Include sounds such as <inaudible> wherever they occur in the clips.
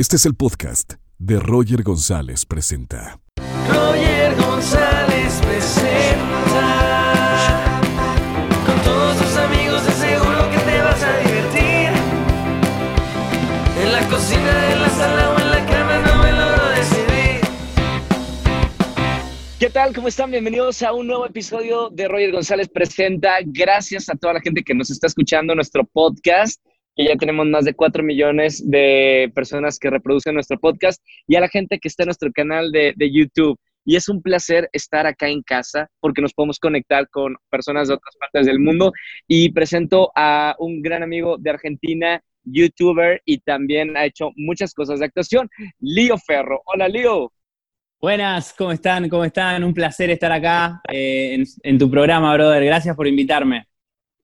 Este es el podcast de Roger González Presenta. Roger González presenta con todos tus amigos de seguro que te vas a divertir en la cocina, en la sala o en la cama no me logro decidir ¿Qué tal? ¿Cómo están? Bienvenidos a un nuevo episodio de Roger González Presenta. Gracias a toda la gente que nos está escuchando nuestro podcast, que ya tenemos más de 4 millones de personas que reproducen nuestro podcast, y a la gente que está en nuestro canal de, de YouTube. Y es un placer estar acá en casa porque nos podemos conectar con personas de otras partes del mundo. Y presento a un gran amigo de Argentina, youtuber, y también ha hecho muchas cosas de actuación, Lío Ferro. Hola, Lío. Buenas, ¿cómo están? ¿Cómo están? Un placer estar acá eh, en, en tu programa, brother. Gracias por invitarme.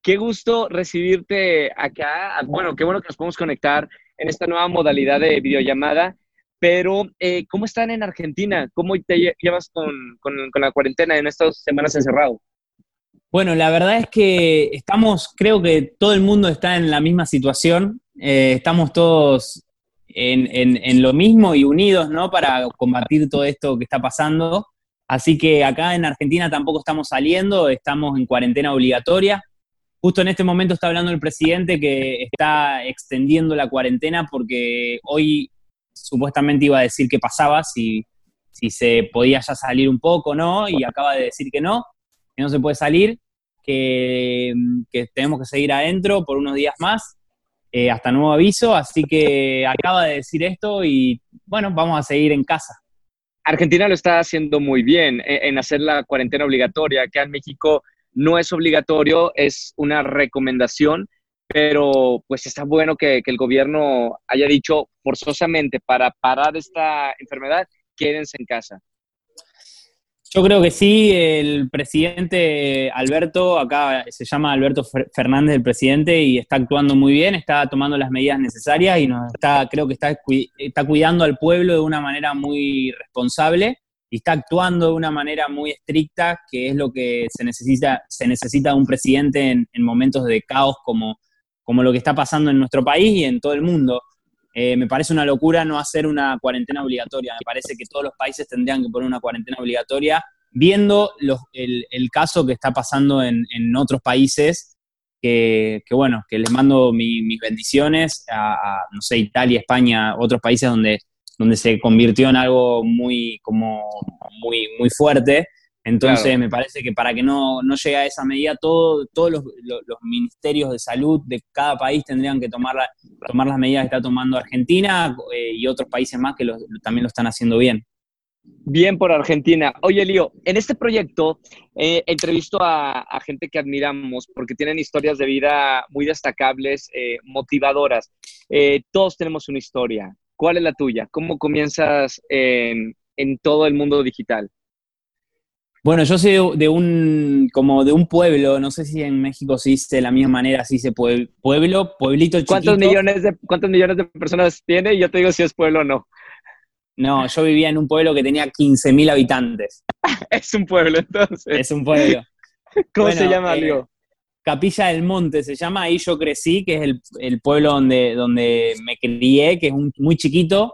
Qué gusto recibirte acá. Bueno, qué bueno que nos podemos conectar en esta nueva modalidad de videollamada. Pero, eh, ¿cómo están en Argentina? ¿Cómo te lle- llevas con, con- con la cuarentena en estas semanas encerrado? Bueno, la verdad es que estamos, creo que todo el mundo está en la misma situación. Eh, estamos todos en, en- en lo mismo y unidos, ¿no? Para combatir todo esto que está pasando. Así que acá en Argentina tampoco estamos saliendo, estamos en cuarentena obligatoria. Justo en este momento está hablando el presidente que está extendiendo la cuarentena porque hoy supuestamente iba a decir qué pasaba, si, si se podía ya salir un poco, ¿no? Y acaba de decir que no, que no se puede salir, que, que tenemos que seguir adentro por unos días más, eh, hasta nuevo aviso, así que acaba de decir esto y bueno, vamos a seguir en casa. Argentina lo está haciendo muy bien en, en hacer la cuarentena obligatoria. Acá en México no es obligatorio, es una recomendación, pero pues está bueno que, el gobierno haya dicho forzosamente para parar esta enfermedad, quédense en casa. Yo creo que sí, el presidente Alberto, acá se llama Alberto Fer- Fernández el presidente y está actuando muy bien, está tomando las medidas necesarias y está, creo que está, está cuidando al pueblo de una manera muy responsable está actuando de una manera muy estricta, que es lo que se necesita, se necesita un presidente en, en momentos de caos como, como lo que está pasando en nuestro país y en todo el mundo. Eh, me parece una locura no hacer una cuarentena obligatoria. Me parece que todos los países tendrían que poner una cuarentena obligatoria, viendo el, caso que está pasando en, otros países, que, bueno, que les mando mi- mis bendiciones a, a, no sé, Italia, España, otros países donde, donde se convirtió en algo muy, como, muy, muy fuerte. Entonces Claro. me parece que para que no, no llegue a esa medida, todo, todos los, los- los ministerios de salud de cada país tendrían que tomar, la- tomar las medidas que está tomando Argentina eh, y otros países más que también lo están haciendo bien. Bien por Argentina. Oye, Lío, en este proyecto eh, entrevisto a, a gente que admiramos porque tienen historias de vida muy destacables, eh, motivadoras. Todos tenemos una historia. ¿Cuál es la tuya? ¿Cómo comienzas en, en todo el mundo digital? Bueno, yo soy de, de un, como de un pueblo, no sé si en México se dice de la misma manera, se dice pueb- pueblo, pueblito chiquito. ¿Cuántos millones, de, ¿Cuántos millones de personas tiene? Y yo te digo si es pueblo o no. No, yo vivía en un pueblo que tenía 15.000 habitantes. <laughs> Es un pueblo, entonces. Es un pueblo. <laughs> ¿Cómo bueno, se llama, eh, Lío? Capilla del Monte se llama, ahí yo crecí, que es el, el pueblo donde, donde me crié, que es un- muy chiquito.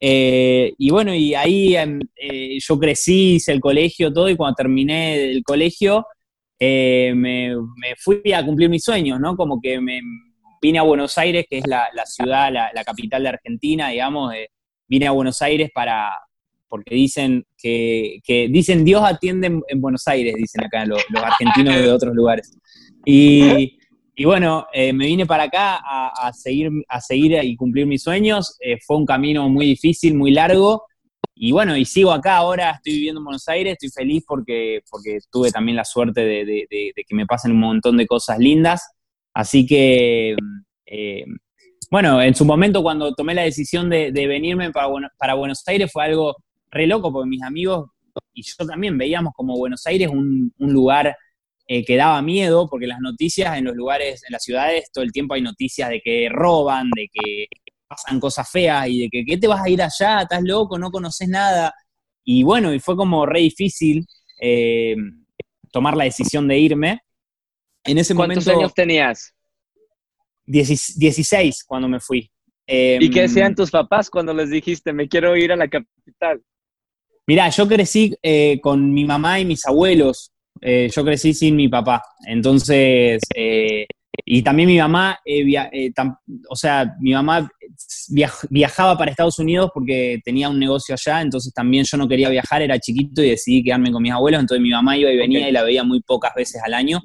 Eh, y bueno, y ahí em, eh, yo crecí, hice el colegio, todo, y cuando terminé el colegio, eh, me, fui a cumplir mis sueños, ¿no? Como que me vine a Buenos Aires, que es la, la ciudad, la, la capital de Argentina, digamos, vine a Buenos Aires para, porque dicen que, que dicen Dios atiende en, en Buenos Aires, dicen acá los, argentinos de otros lugares. Y, y bueno, eh, me vine para acá a, seguir, a seguir y cumplir mis sueños. Eh, fue un camino muy difícil, muy largo. Y bueno, y sigo acá ahora, estoy viviendo en Buenos Aires, estoy feliz porque, porque tuve también la suerte de, que me pasen un montón de cosas lindas. Así que, eh, bueno, en su momento cuando tomé la decisión de, venirme para, para Buenos Aires fue algo re loco, porque mis amigos y yo también veíamos como Buenos Aires un, un lugar eh, que daba miedo, porque las noticias en los lugares, en las ciudades, todo el tiempo hay noticias de que roban, de que pasan cosas feas y de que ¿qué te vas a ir allá? ¿Estás loco? ¿No conoces nada? Y bueno, y fue como re difícil eh, tomar la decisión de irme. En ese ¿Cuántos momento, años tenías? 16 cuando me fui. ¿Y qué Em, decían tus papás cuando les dijiste, me quiero ir a la capital? Mirá, yo crecí eh, con mi mamá y mis abuelos. Eh, yo crecí sin mi papá. Entonces, eh, y también mi mamá, eh, via- eh, tam- o sea, mi mamá viaj- viajaba para Estados Unidos porque tenía un negocio allá, entonces también yo no quería viajar, era chiquito y decidí quedarme con mis abuelos, entonces mi mamá iba y venía y la veía muy pocas veces al año.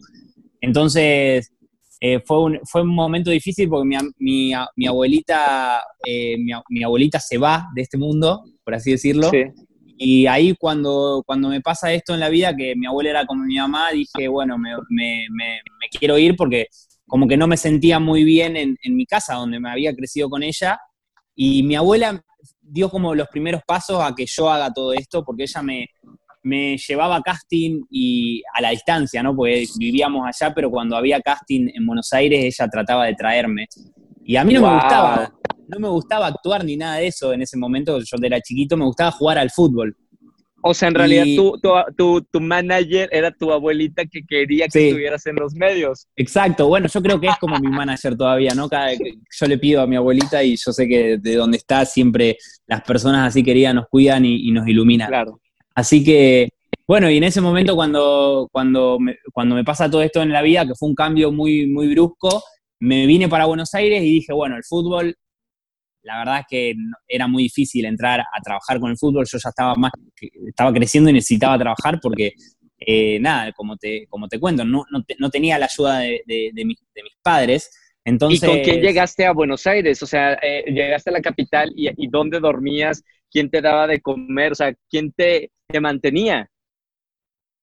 Entonces, eh, fue, un, fue un momento difícil porque mi, mi, mi abuelita, eh, mi, mi abuelita se va de este mundo, por así decirlo. Sí. Y ahí cuando, cuando me pasa esto en la vida, que mi abuela era como mi mamá, dije, bueno, me, me- me- me quiero ir porque como que no me sentía muy bien en, en mi casa, donde me había crecido con ella. Y mi abuela dio como los primeros pasos a que yo haga todo esto, porque ella me, me llevaba a casting y a la distancia, ¿no? Porque vivíamos allá, pero cuando había casting en Buenos Aires, ella trataba de traerme. Y a mí no Wow. me gustaba, no me gustaba actuar ni nada de eso en ese momento, yo era chiquito, me gustaba jugar al fútbol. O sea, en realidad Y- tu, tu, tu, tu manager era tu abuelita que quería que Sí. estuvieras en los medios. Exacto, bueno, yo creo que es como mi manager todavía, ¿no? Cada, yo le pido a mi abuelita y yo sé que de donde está siempre las personas así queridas nos cuidan y, y nos iluminan. Claro. Así que, bueno, y en ese momento cuando, cuando, me, cuando me pasa todo esto en la vida, que fue un cambio muy, muy brusco, me vine para Buenos Aires y dije, bueno, el fútbol, la verdad es que era muy difícil entrar a trabajar con el fútbol, yo ya estaba más, estaba creciendo y necesitaba trabajar porque, eh, nada, como te, como te cuento, no, no, te- no tenía la ayuda de, de- de mis, de mis padres. Entonces, ¿Y con quién llegaste a Buenos Aires? O sea, eh, llegaste a la capital y, y dónde dormías, quién te daba de comer, o sea, quién te, te mantenía.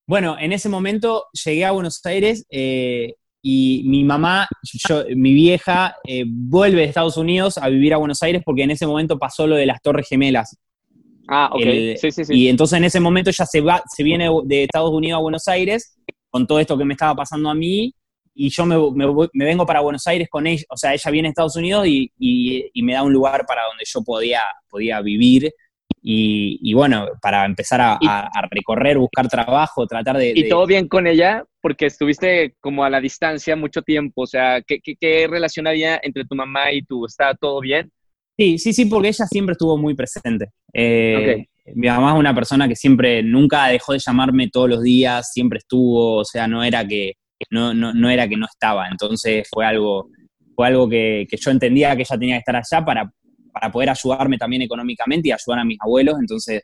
Bueno, en ese momento llegué a Buenos Aires eh, y mi mamá, yo, mi vieja, eh, vuelve de Estados Unidos a vivir a Buenos Aires porque en ese momento pasó lo de las Torres Gemelas. Ah, ok. El- sí, sí, sí. Y entonces en ese momento ella se va, se viene de Estados Unidos a Buenos Aires con todo esto que me estaba pasando a mí y yo me, me me vengo para Buenos Aires con ella, o sea, ella viene a Estados Unidos y, y- y me da un lugar para donde yo podía, podía vivir y, y bueno, para empezar a, Y- a- a recorrer, buscar trabajo, tratar de... ¿Y todo bien con ella? Porque estuviste como a la distancia mucho tiempo. O sea, ¿qué, qué, qué relación había entre tu mamá y tú? ¿Estaba todo bien? Sí, sí, sí, porque ella siempre estuvo muy presente. Eh, Mi mamá es una persona que siempre, nunca dejó de llamarme todos los días, siempre estuvo, o sea, no era que no, no, no era que no estaba. Entonces fue algo, fue algo que, que yo entendía que ella tenía que estar allá para, para poder ayudarme también económicamente y ayudar a mis abuelos. Entonces,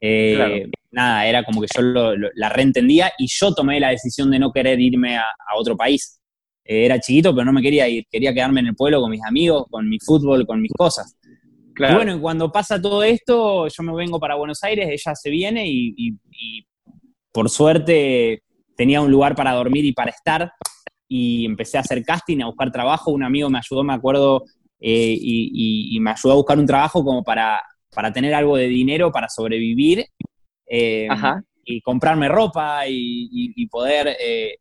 eh, Claro. nada, era como que yo lo- lo- la reentendía y yo tomé la decisión de no querer irme a, a otro país. Eh, era chiquito, pero no me quería ir, quería quedarme en el pueblo con mis amigos, con mi fútbol, con mis cosas. Claro. Y bueno, y cuando pasa todo esto, yo me vengo para Buenos Aires, ella se viene y, y- y por suerte tenía un lugar para dormir y para estar y empecé a hacer casting, a buscar trabajo. Un amigo me ayudó, me acuerdo, eh, y, y- y me ayudó a buscar un trabajo como para, para tener algo de dinero para sobrevivir eh, y comprarme ropa y, poder, eh,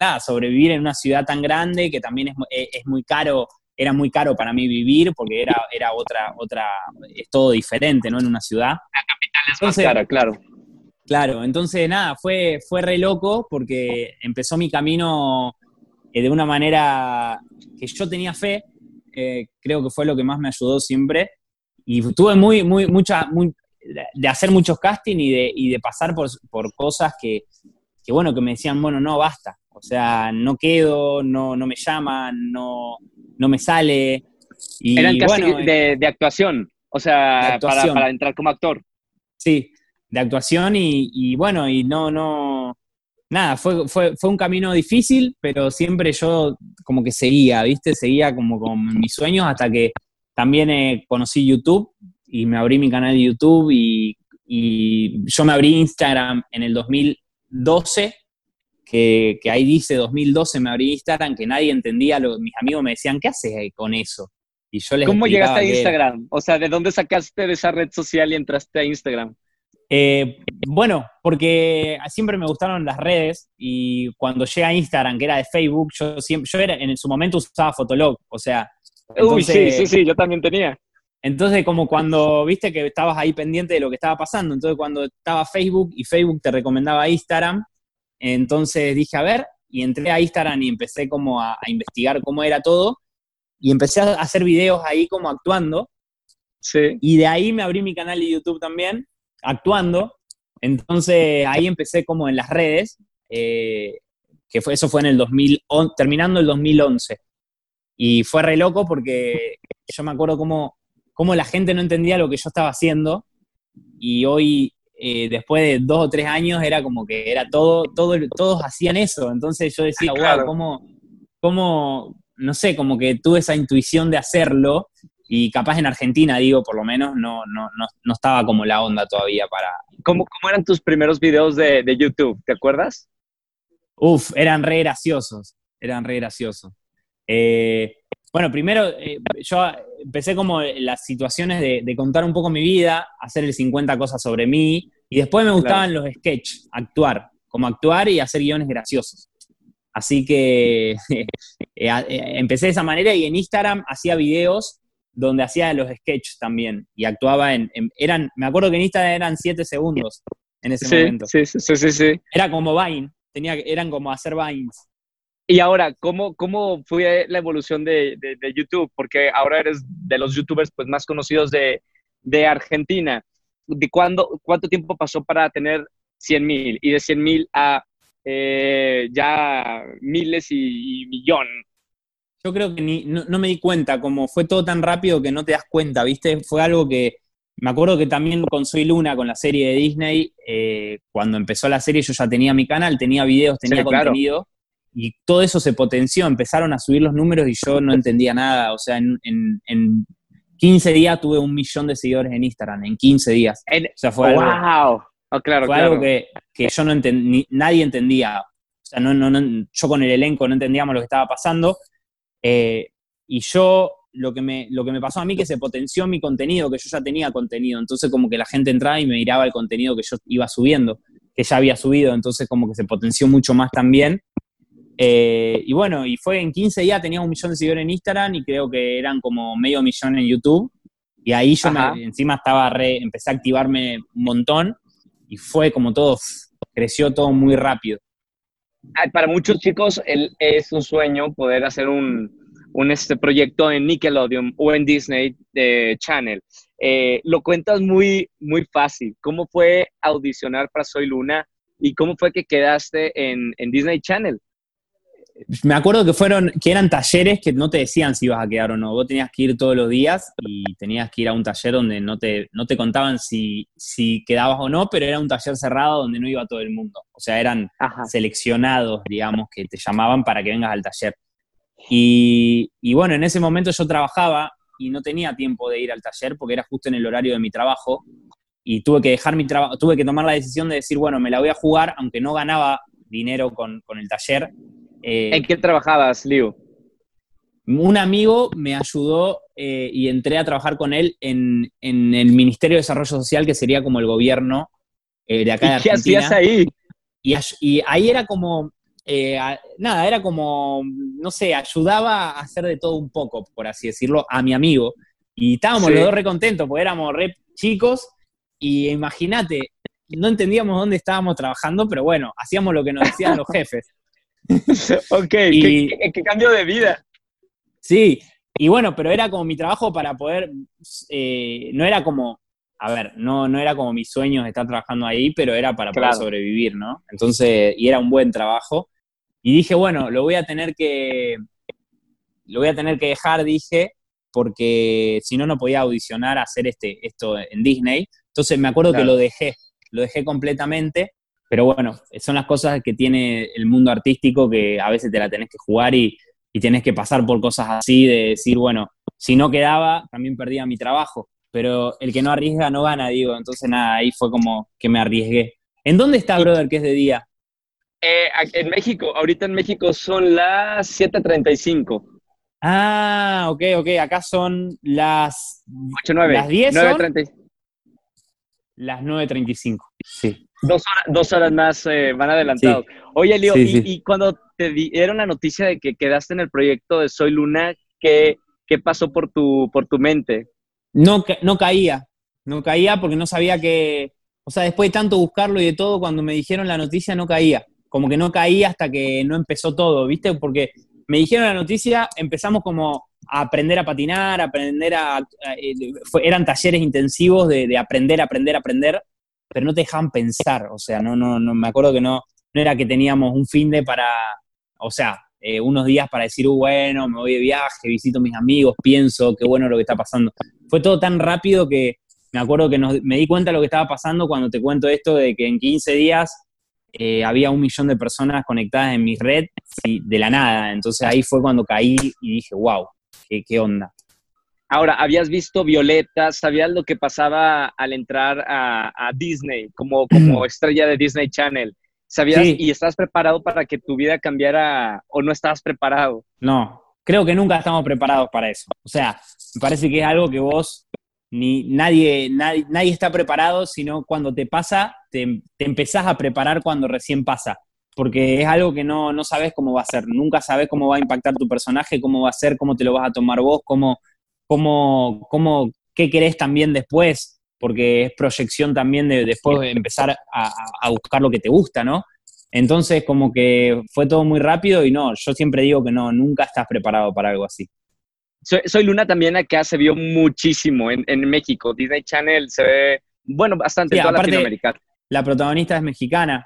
nada, sobrevivir en una ciudad tan grande que también es, es muy caro era muy caro para mí vivir porque era, era otra, otra, es todo diferente, ¿no? En una ciudad. Es más Entonces- cara, claro. Claro, entonces nada, fue, fue re loco porque empezó mi camino eh, de una manera que yo tenía fe, eh, creo que fue lo que más me ayudó siempre. Y tuve muy, muy, mucha, muy, de hacer muchos castings y de, y de pasar por, por cosas que, que, bueno, que me decían, bueno, no, basta. O sea, no quedo, no, no me llaman, no, no me sale. Y Eran casi bueno, de, de actuación. O sea, Para, para entrar como actor. Sí, de actuación y, y bueno, y no, no, nada, fue, fue, fue un camino difícil, pero siempre yo como que seguía, ¿viste? Seguía como con mis sueños hasta que también eh, conocí YouTube y me abrí mi canal de YouTube y, y yo me abrí Instagram en el 2012, que, que ahí dice 2012 me abrí Instagram, que nadie entendía, lo- mis amigos me decían, ¿qué haces con eso? Y yo les ¿Cómo llegaste a era- Instagram? O sea, ¿de dónde sacaste de esa red social y entraste a Instagram? Eh, bueno, porque siempre me gustaron las redes y cuando llega a Instagram, que era de Facebook, yo siempre, yo era, en su momento usaba Fotolog, o sea, Uy, sí, sí, sí, yo también tenía. entonces como cuando viste que estabas ahí pendiente de lo que estaba pasando, entonces cuando estaba Facebook y Facebook te recomendaba Instagram, entonces dije, a ver, y entré a Instagram y empecé como a, a investigar cómo era todo, y empecé a hacer videos ahí como actuando. Sí. Y de ahí me abrí mi canal de YouTube también, actuando. Entonces ahí empecé como en las redes, eh, que fue, eso fue en el 2011, terminando el 2011. Y fue re loco porque yo me acuerdo cómo, cómo la gente no entendía lo que yo estaba haciendo. Y hoy, eh, después de dos o tres años, era como que era todo, todo, todos hacían eso. Entonces yo decía, Claro. wow, cómo, cómo, no sé, como que tuve esa intuición de hacerlo. Y capaz en Argentina, digo, por lo menos, no, no, no, no estaba como la onda todavía para, ¿Cómo, cómo eran tus primeros videos de, de YouTube? ¿Te acuerdas? Uf, eran re graciosos, eran re graciosos. Eh, bueno, primero eh, yo empecé como las situaciones de, de contar un poco mi vida, hacer el 50 cosas sobre mí, y después me gustaban los sketches, actuar, como actuar y hacer guiones graciosos. Así que <laughs> eh, eh, empecé de esa manera y en Instagram hacía videos donde hacía los sketches también y actuaba en, en- eran, me acuerdo que en Instagram eran 7 segundos en ese Sí, momento. sí, sí, sí, sí. Era como Vine, tenía, eran como hacer Vines. Y ahora, ¿cómo, cómo fue la evolución de, de- de YouTube? Porque ahora eres de los youtubers pues, más conocidos de, de Argentina. ¿De cuándo, ¿Cuánto tiempo pasó para tener 100 mil? Y de 100 mil a eh, ya miles y, y millón. Yo creo que ni, no, no me di cuenta, como fue todo tan rápido que no te das cuenta, ¿viste? Fue algo que, me acuerdo que también con Soy Luna, con la serie de Disney, eh, cuando empezó la serie yo ya tenía mi canal, tenía videos, tenía Sí, claro. contenido, y todo eso se potenció, empezaron a subir los números y yo no entendía nada, o sea, en, en, en 15 días tuve un millón de seguidores en Instagram, en 15 días. O sea, fue algo, ¡Wow! Oh, claro, fue claro. algo que, que yo no entendí, nadie entendía. O sea, no, no, no- yo con el elenco no entendíamos lo que estaba pasando. Eh, y yo, lo que, me, lo que me pasó a mí, que se potenció mi contenido, que yo ya tenía contenido. Entonces, como que la gente entraba y me miraba el contenido que yo iba subiendo, que ya había subido. Entonces, como que se potenció mucho más también. Eh, y bueno, y fue en 15 días, tenía un millón de seguidores en Instagram y creo que eran como medio millón en YouTube. Y ahí yo me- encima estaba re, empecé a activarme un montón y fue como todo, creció todo muy rápido. Ah, Para muchos chicos es un sueño poder hacer un, un, este proyecto en Nickelodeon o en Disney eh, Channel. Eh, lo cuentas muy, muy fácil. ¿Cómo fue audicionar para Soy Luna y cómo fue que quedaste en, en Disney Channel? Me acuerdo que fueron, que eran talleres que no te decían si ibas a quedar o no. Vos tenías que ir todos los días y tenías que ir a un taller donde no te, no te contaban si, si quedabas o no, pero era un taller cerrado donde no iba todo el mundo. O sea, eran Ajá. seleccionados, digamos, que te llamaban para que vengas al taller. Y, y bueno, en ese momento yo trabajaba y no tenía tiempo de ir al taller porque era justo en el horario de mi trabajo y tuve que dejar mi trabajo, tuve que tomar la decisión de decir, bueno, me la voy a jugar, aunque no ganaba dinero con, con el taller. Eh, ¿En qué trabajabas, Liu? un amigo me ayudó eh, y entré a trabajar con él en, en el Ministerio de Desarrollo Social, que sería como el gobierno eh, de acá de ¿Y qué Argentina. hacías ahí? Y, ahí era como, eh, nada, era como, no sé, ayudaba a hacer de todo un poco, por así decirlo, a mi amigo. Y estábamos Sí. los dos re contentos, porque éramos re chicos, y imagínate, no entendíamos dónde estábamos trabajando, pero bueno, hacíamos lo que nos decían los <laughs> jefes. <laughs> ok, Y- ¿Qué, qué- qué cambio de vida? Sí, y bueno, pero era como mi trabajo para poder, eh, no era como, a ver, no, no era como mis sueños estar trabajando ahí, pero era para Claro. poder sobrevivir, ¿no? Entonces, y era un buen trabajo. Y dije, bueno, lo voy a tener que, lo voy a tener que dejar, dije, porque si no, no podía audicionar a hacer este, esto en Disney. Entonces me acuerdo Claro. que lo dejé, lo dejé completamente, pero bueno, son las cosas que tiene el mundo artístico que a veces te la tenés que jugar y, y tenés que pasar por cosas así de decir, bueno, si no quedaba, también perdía mi trabajo. Pero el que no arriesga no gana, digo. Entonces, nada, ahí fue como que me arriesgué. ¿En dónde está, brother, que es de día? Eh, en México, ahorita en México son las 7.35. Ah, ok, ok. Acá son las, 8, 9. ¿Las 10 son? 9.30. las 9.35. Sí. Dos horas, dos horas más eh, van adelantados. Oye, Leo, Sí, y, sí. y cuando te dieron la noticia de que quedaste en el proyecto de Soy Luna, ¿qué, qué pasó por tu, por tu mente? No, no caía, no caía porque no sabía que, o sea, después de tanto buscarlo y de todo, cuando me dijeron la noticia no caía, como que no caía hasta que no empezó todo, ¿viste? Porque me dijeron la noticia, empezamos como aprender a patinar, aprender a... eran talleres intensivos de, de, aprender, aprender, aprender, pero no te dejaban pensar, o sea, no, no, no, me acuerdo que no, no era que teníamos un fin de para, o sea, eh, unos días para decir, uh, bueno, me voy de viaje, visito a mis amigos, pienso, qué bueno lo que está pasando. Fue todo tan rápido que me acuerdo que me di cuenta de lo que estaba pasando cuando te cuento esto de que en 15 días eh, había un millón de personas conectadas en mi red de la nada. Entonces ahí fue cuando caí y dije, wow, qué, onda. Ahora, habías visto Violeta, sabías lo que pasaba al entrar a, Disney como, como estrella de Disney Channel. ¿Sabías y estás preparado para que tu vida cambiara o no estabas preparado? No, creo que nunca estamos preparados para eso. O sea, me parece que es algo que vos ni nadie, nadie, nadie está preparado, sino cuando te pasa, te, empezás a preparar cuando recién pasa. Porque es algo que no, no sabes cómo va a ser. Nunca sabes cómo va a impactar tu personaje, cómo va a ser, cómo te lo vas a tomar vos, cómo, cómo, cómo qué querés también después porque es proyección también de después de empezar a, buscar lo que te gusta, ¿no? Entonces, como que fue todo muy rápido y no, yo siempre digo que no, nunca estás preparado para algo así. Soy, Luna también acá se vio muchísimo en, México. Disney Channel se ve, bueno, bastante en toda Latinoamérica. La protagonista es mexicana.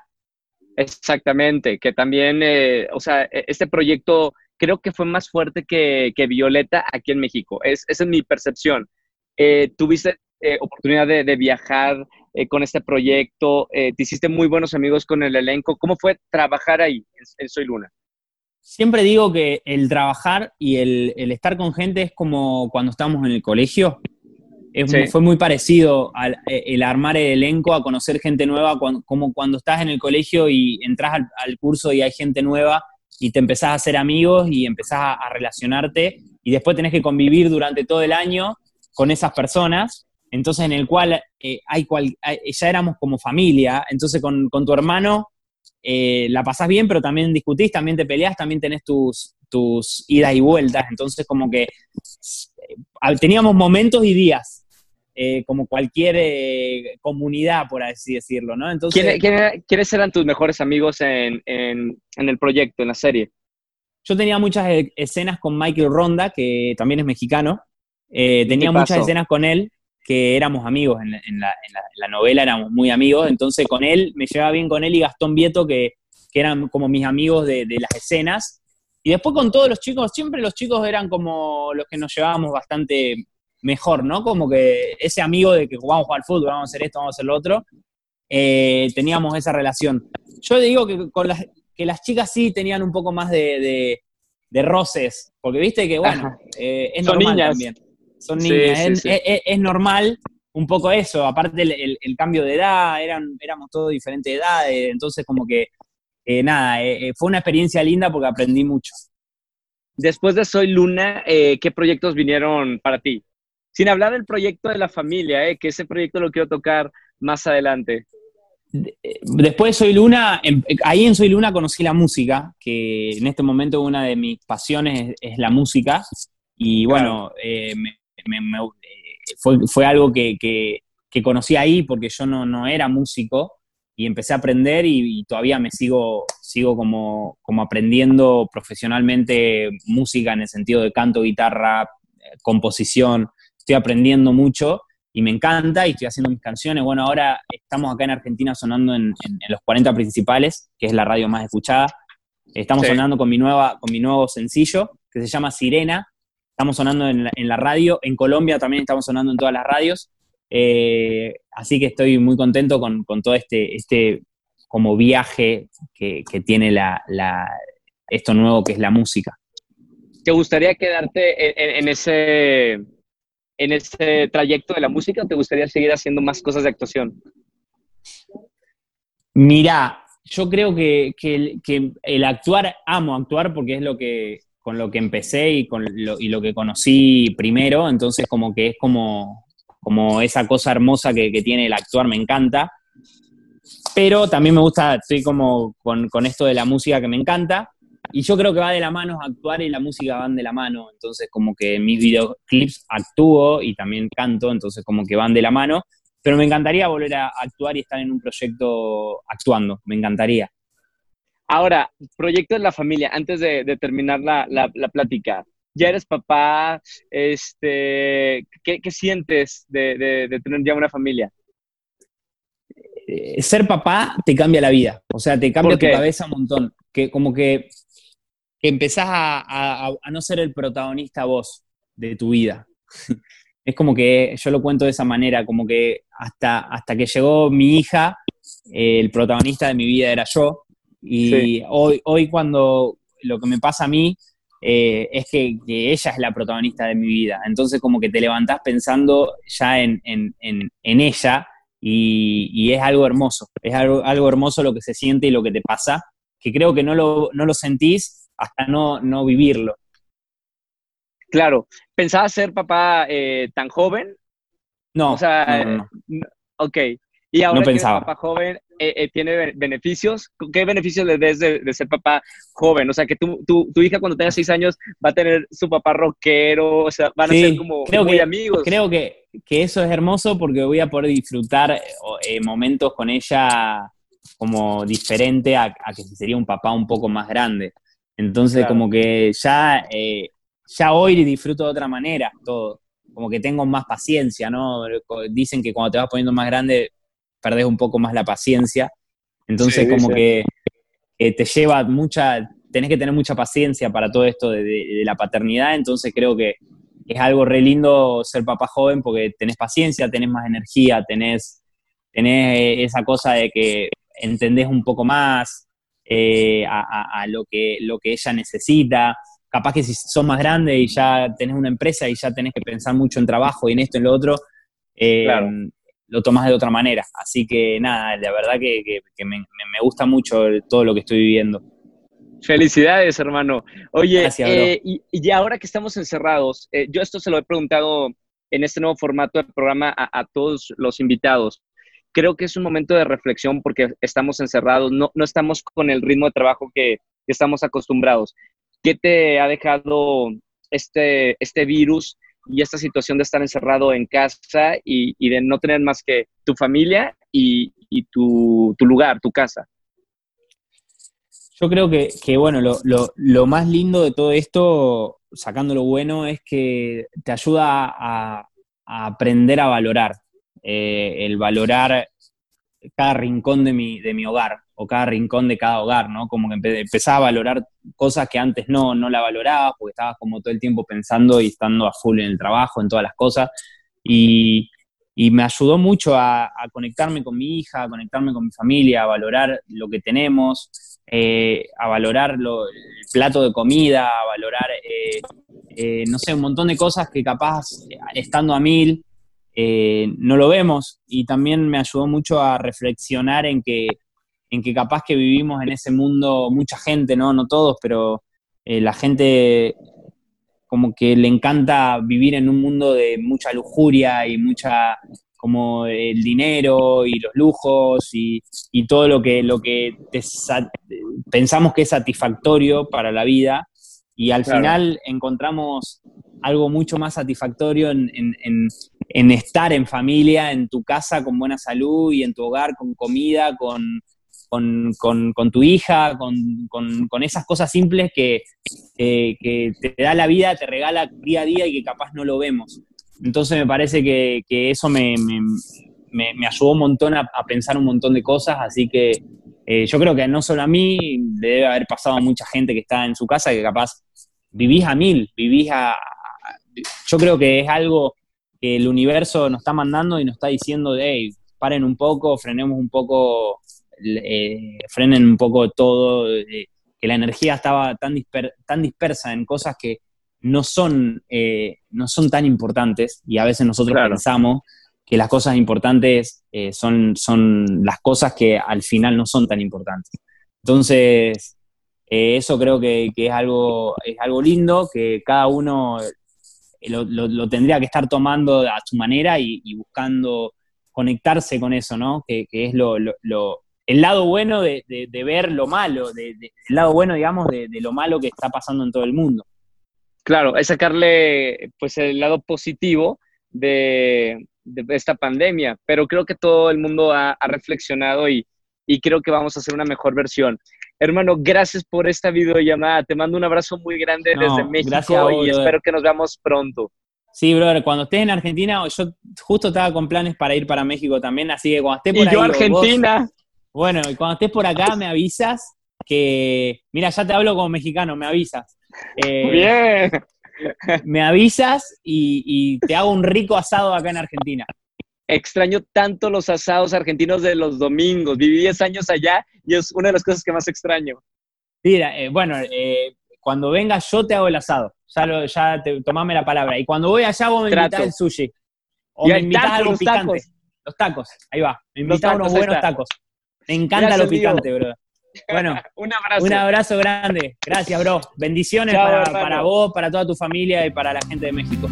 Exactamente, que también, eh, o sea, e, este proyecto creo que fue más fuerte que, Violeta aquí en México. Es, esa es mi percepción. Eh, tuviste eh, oportunidad de, viajar eh, con este proyecto, eh, te hiciste muy buenos amigos con el elenco. ¿Cómo fue trabajar ahí en, Soy Luna? Siempre digo que el trabajar y el, estar con gente es como cuando estábamos en el colegio. Fue muy parecido al el armar el elenco, a conocer gente nueva, como cuando estás en el colegio y entras al, curso y hay gente nueva y te empezás a hacer amigos y empezás a, relacionarte y después tenés que convivir durante todo el año con esas personas entonces en el cual eh, hay ya éramos como familia, entonces con, tu hermano eh, la pasás bien, pero también discutís, también te peleás, también tenés tus, tus idas y vueltas, entonces como que eh, teníamos momentos y días, como cualquier comunidad, por así decirlo, ¿no? Entonces, ¿Quiénes, eran tus mejores amigos en, el proyecto, en la serie? Yo tenía muchas escenas con Michael Ronda, que también es mexicano. tenía muchas escenas con él que éramos amigos en, la, novela, éramos muy amigos, entonces con él, me llevaba bien con él y Gastón Vieto, que, eran como mis amigos de, las escenas. Y después con todos los chicos, siempre los chicos eran como los que nos llevábamos bastante mejor, ¿no? Como que ese amigo de que jugamos al fútbol, vamos a hacer esto, vamos a hacer lo otro, eh, teníamos esa relación. Yo digo que con las, que las chicas sí tenían un poco más de, roces, porque viste que, bueno, eh, es normal también son niñas. es, normal un poco eso, aparte el, cambio de edad, eran, éramos todos diferentes edades, entonces como que, eh, nada, eh, fue una experiencia linda porque aprendí mucho. Después de Soy Luna, ¿qué proyectos vinieron para ti? Sin hablar del proyecto de la familia, que ese proyecto lo quiero tocar más adelante. Después de Soy Luna, em, ahí en Soy Luna conocí la música, que en este momento una de mis pasiones es, la música. Y bueno, me, eh, fue, fue, algo que, que, conocí ahí porque yo no, no, era músico y empecé a aprender y, todavía me sigo, sigo como, como, aprendiendo profesionalmente música en el sentido de canto, guitarra, eh, composición. Estoy aprendiendo mucho y me encanta y estoy haciendo mis canciones. Bueno, ahora estamos acá en Argentina sonando en, los 40 principales, que es la radio más escuchada. Estamos sonando con mi, nueva, con mi nuevo sencillo, que se llama Sirena, estamos sonando en la, radio, en Colombia también estamos sonando en todas las radios, eh, así que estoy muy contento con, todo este, este como viaje que, tiene la, esto nuevo que es la música. ¿Te gustaría quedarte en, ese, en ese trayecto de la música o te gustaría seguir haciendo más cosas de actuación? Mira, yo creo que, que, el actuar, amo actuar porque es lo que, con lo que empecé y, con lo, y lo que conocí primero, entonces como que es como, como esa cosa hermosa que, tiene el actuar, me encanta. Pero también me gusta, estoy como con, esto de la música que me encanta, y yo creo que va de la mano actuar y la música van de la mano, entonces como que en mis videoclips actúo y también canto, entonces como que van de la mano, pero me encantaría volver a actuar y estar en un proyecto actuando, me encantaría. Ahora, proyecto de la familia, antes de, terminar la, plática. ya eres papá, este, ¿qué, qué sientes de, de- de tener ya una familia? Eh, ser papá te cambia la vida, o sea, te cambia ¿Por tu cabeza un montón, que como que, que empezás a, a- a no ser el protagonista vos de tu vida. <laughs> Es como que yo lo cuento de esa manera, como que hasta, hasta que llegó mi hija, eh, el protagonista de mi vida era yo, y Sí. hoy, hoy cuando lo que me pasa a mí eh, es que, que ella es la protagonista de mi vida, entonces como que te levantás pensando ya en, en- en- en ella y, y es algo hermoso, es algo, algo hermoso lo que se siente y lo que te pasa, que creo que no lo, no lo sentís hasta no, no vivirlo. Claro, ¿pensabas ser papá eh, tan joven? No, o sea, no, n- ok. Y ahora No que eres pensaba. papá joven, eh, eh, ¿tiene be- beneficios? ¿Qué beneficios le ves de, de ser papá joven? O sea, que tu, tu, tu hija cuando tenga seis años va a tener su papá rockero, o sea, van a ser como creo muy que- amigos. Creo que, que eso es hermoso porque voy a poder disfrutar eh, eh, momentos con ella como diferente a, a que si sería un papá un poco más grande. Entonces, Claro. como que ya, eh, ya hoy disfruto de otra manera todo. Como que tengo más paciencia, ¿no? Dicen que cuando te vas poniendo más grande perdés un poco más la paciencia. Entonces, Sí, como sí. que eh, te lleva mucha, tenés que tener mucha paciencia para todo esto de, de- de la paternidad. Entonces, creo que es algo re lindo ser papá joven porque tenés paciencia, tenés más energía, tenés, tenés eh, esa cosa de que entendés un poco más eh, a, a- a lo, que, lo que ella necesita. Capaz que si sos más grande y ya tenés una empresa y ya tenés que pensar mucho en trabajo y en esto y en lo otro, eh, Claro. lo tomás de otra manera. Así que nada, la verdad que, que- que me, gusta mucho todo lo que estoy viviendo. Felicidades, hermano. Oye, Gracias, eh, y, y ahora que estamos encerrados, yo esto se lo he preguntado en este nuevo formato del programa a, a todos los invitados. Creo que es un momento de reflexión porque estamos encerrados, no, no estamos con el ritmo de trabajo que, estamos acostumbrados. ¿Qué te ha dejado este, este virus y esta situación de estar encerrado en casa y, de no tener más que tu familia y, y tu, tu lugar, tu casa? Yo creo que, que, bueno, lo, lo- más lindo de todo esto, sacando lo bueno, es que te ayuda a aprender a valorar. Eh, el valorar cada rincón de mi, de mi hogar o cada rincón de cada hogar, ¿no? Como que empe- empezás a valorar cosas que antes no, no la valorabas porque estabas como todo el tiempo pensando y estando a full en el trabajo, en todas las cosas. Y, y me ayudó mucho a, conectarme con mi hija, a conectarme con mi familia, a valorar lo que tenemos, eh, a valorar lo- el plato de comida, a valorar, eh, no sé, un montón de cosas que capaz, estando a mil, eh, no lo vemos. Y también me ayudó mucho a reflexionar en que, en que capaz que vivimos en ese mundo, mucha gente, ¿no? No todos, pero eh, la gente como que le encanta vivir en un mundo de mucha lujuria y mucha como el dinero y los lujos y, y todo lo que, lo que te pensamos que es satisfactorio para la vida y al Claro. final encontramos algo mucho más satisfactorio en, en- en- en estar en familia, en tu casa con buena salud y en tu hogar con comida, con, con, con- tu hija, con, con- esas cosas simples que, que te da la vida, te regala día a día y que capaz no lo vemos. Entonces me parece que, que eso me, me- me- ayudó un montón a, a pensar un montón de cosas, así que eh, yo creo que no solo a mí, le debe haber pasado a mucha gente que está en su casa que capaz vivís a mil, vivís a- yo creo que es algo que el universo nos está mandando y nos está diciendo, hey, paren un poco, frenemos un poco, eh, frenen un poco todo, eh, que la energía estaba tan, disper- tan dispersa en cosas que no son, eh, no son tan importantes y a veces nosotros Claro. pensamos que las cosas importantes eh, son, son las cosas que al final no son tan importantes. Entonces, eso creo que, que es, algo, es algo lindo, que cada uno lo, lo- tendría que estar tomando a su manera y, buscando conectarse con eso, ¿no? Que, es lo, el lado bueno de, de- ver lo malo, de- el lado bueno, digamos, de, lo malo que está pasando en todo el mundo. Claro, es sacarle pues el lado positivo de, esta pandemia, pero creo que todo el mundo ha, ha reflexionado y, y creo que vamos a hacer una mejor versión. Hermano, gracias por esta videollamada. Te mando un abrazo muy grande No, desde gracias México vos, y brother. espero que nos veamos pronto. Sí, brother, cuando estés en Argentina, yo justo estaba con planes para ir para México también, así que cuando estés por Y ahí. yo vos- Argentina. bueno, y cuando estés por acá me avisas que. Mira, ya te hablo como mexicano, me avisas. Eh, Bien. Me avisas y, y te hago un rico asado acá en Argentina. Extraño tanto los asados argentinos de los domingos. Viví 10 años allá y es una de las cosas que más extraño. Mira, eh, bueno, eh, cuando vengas yo te hago el asado. Ya, lo, ya te, tomame la palabra. Y cuando voy allá vos me Trato. invitás el sushi. O Y me invitás taco, algo los picante. tacos. Los tacos, ahí va. Me invitás a unos tacos, buenos está. tacos. Me encanta Gracias, lo picante, bro. Bueno, <laughs> Un abrazo. un abrazo grande. Gracias, bro. Bendiciones Chao, para, para vos, para toda tu familia y para la gente de México.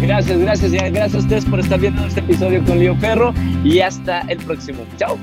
Gracias, gracias. Gracias a ustedes por estar viendo este episodio con Leo Ferro y hasta el próximo. Chao.